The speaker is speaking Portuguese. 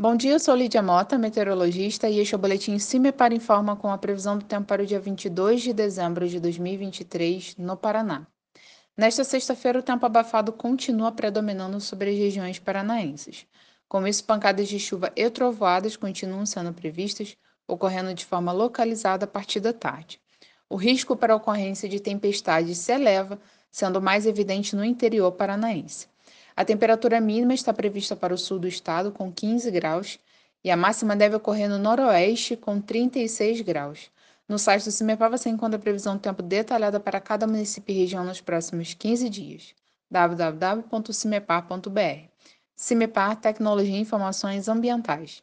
Bom dia, eu sou Lídia Mota, meteorologista, e este é o boletim CIMEPAR Informa com a previsão do tempo para o dia 22 de dezembro de 2023, no Paraná. Nesta sexta-feira, o tempo abafado continua predominando sobre as regiões paranaenses. Com isso, pancadas de chuva e trovoadas continuam sendo previstas, ocorrendo de forma localizada a partir da tarde. O risco para ocorrência de tempestades se eleva, sendo mais evidente no interior paranaense. A temperatura mínima está prevista para o sul do estado, com 15 graus, e a máxima deve ocorrer no noroeste, com 36 graus. No site do CIMEPAR você encontra a previsão do tempo detalhada para cada município e região nos próximos 15 dias. www.cimepar.br CIMEPAR Tecnologia e Informações Ambientais.